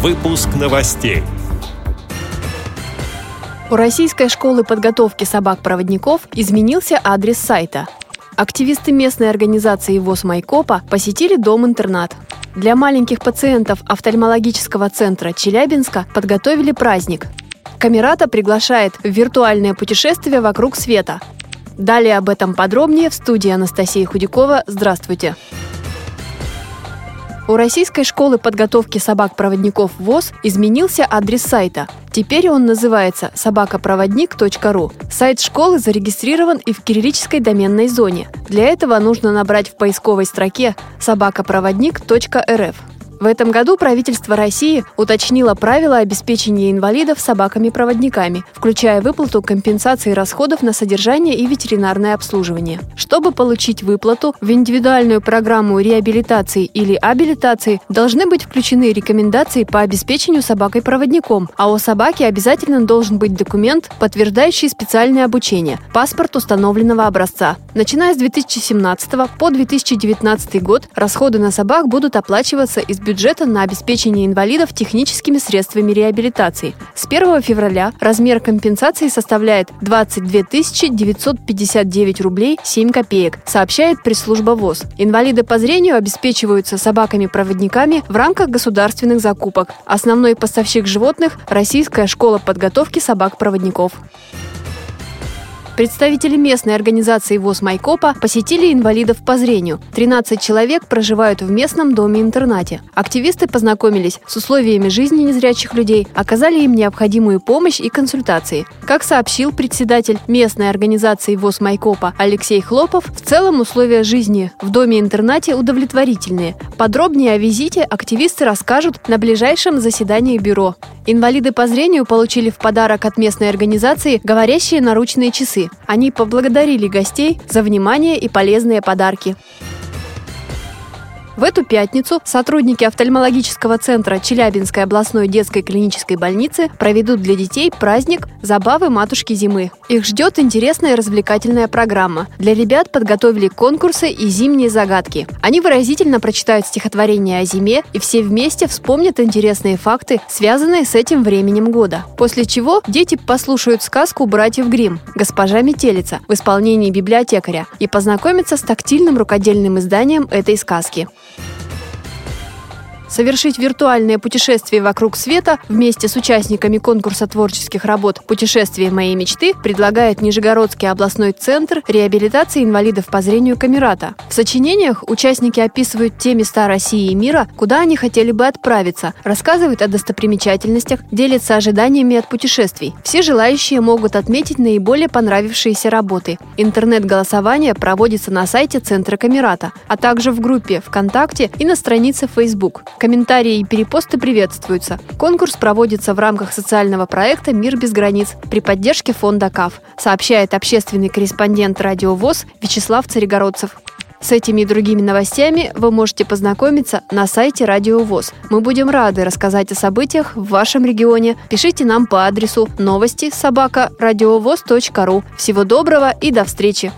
Выпуск новостей. У Российской школы подготовки собак-проводников изменился адрес сайта. Активисты местной организации ВОЗ Майкопа посетили дом-интернат. Для маленьких пациентов офтальмологического центра Челябинска подготовили праздник. Камерата приглашает в виртуальное путешествие вокруг света. Далее об этом подробнее в студии Анастасии Худякова. Здравствуйте! У Российской школы подготовки собак-проводников ВОЗ изменился адрес сайта. Теперь он называется собакопроводник.ру. Сайт школы зарегистрирован и в кириллической доменной зоне. Для этого нужно набрать в поисковой строке собакопроводник.рф. В этом году правительство России уточнило правила обеспечения инвалидов собаками-проводниками, включая выплату компенсации расходов на содержание и ветеринарное обслуживание. Чтобы получить выплату, в индивидуальную программу реабилитации или абилитации должны быть включены рекомендации по обеспечению собакой-проводником, а у собаки обязательно должен быть документ, подтверждающий специальное обучение, паспорт установленного образца. Начиная с 2017 по 2019 год расходы на собак будут оплачиваться из бюджета на обеспечение инвалидов техническими средствами реабилитации. С 1 февраля размер компенсации составляет 22 959 рублей 7 копеек, сообщает пресс-служба ВОЗ. Инвалиды по зрению обеспечиваются собаками-проводниками в рамках государственных закупок. Основной поставщик животных – Российская школа подготовки собак-проводников. Представители местной организации ВОЗ Майкопа посетили инвалидов по зрению. 13 человек проживают в местном доме-интернате. Активисты познакомились с условиями жизни незрячих людей, оказали им необходимую помощь и консультации. Как сообщил председатель местной организации ВОЗ Майкопа Алексей Хлопов, в целом условия жизни в доме-интернате удовлетворительные. Подробнее о визите активисты расскажут на ближайшем заседании бюро. Инвалиды по зрению получили в подарок от местной организации говорящие наручные часы. Они поблагодарили гостей за внимание и полезные подарки. В эту пятницу сотрудники офтальмологического центра Челябинской областной детской клинической больницы проведут для детей праздник «Забавы матушки зимы». Их ждет интересная развлекательная программа. Для ребят подготовили конкурсы и зимние загадки. Они выразительно прочитают стихотворение о зиме и все вместе вспомнят интересные факты, связанные с этим временем года. После чего дети послушают сказку братьев Грим «Госпожа Метелица» в исполнении библиотекаря и познакомятся с тактильным рукодельным изданием этой сказки. Yeah. Совершить виртуальное путешествие вокруг света вместе с участниками конкурса творческих работ «Путешествие моей мечты» предлагает Нижегородский областной центр реабилитации инвалидов по зрению Камерата. В сочинениях участники описывают те места России и мира, куда они хотели бы отправиться, рассказывают о достопримечательностях, делятся ожиданиями от путешествий. Все желающие могут отметить наиболее понравившиеся работы. Интернет-голосование проводится на сайте Центра Камерата, а также в группе ВКонтакте и на странице Facebook. Комментарии и перепосты приветствуются. Конкурс проводится в рамках социального проекта «Мир без границ» при поддержке фонда КАФ, сообщает общественный корреспондент Радио ВОЗ Вячеслав Царегородцев. С этими и другими новостями вы можете познакомиться на сайте Радио ВОЗ. Мы будем рады рассказать о событиях в вашем регионе. Пишите нам по адресу новости собака ру. Всего доброго и до встречи!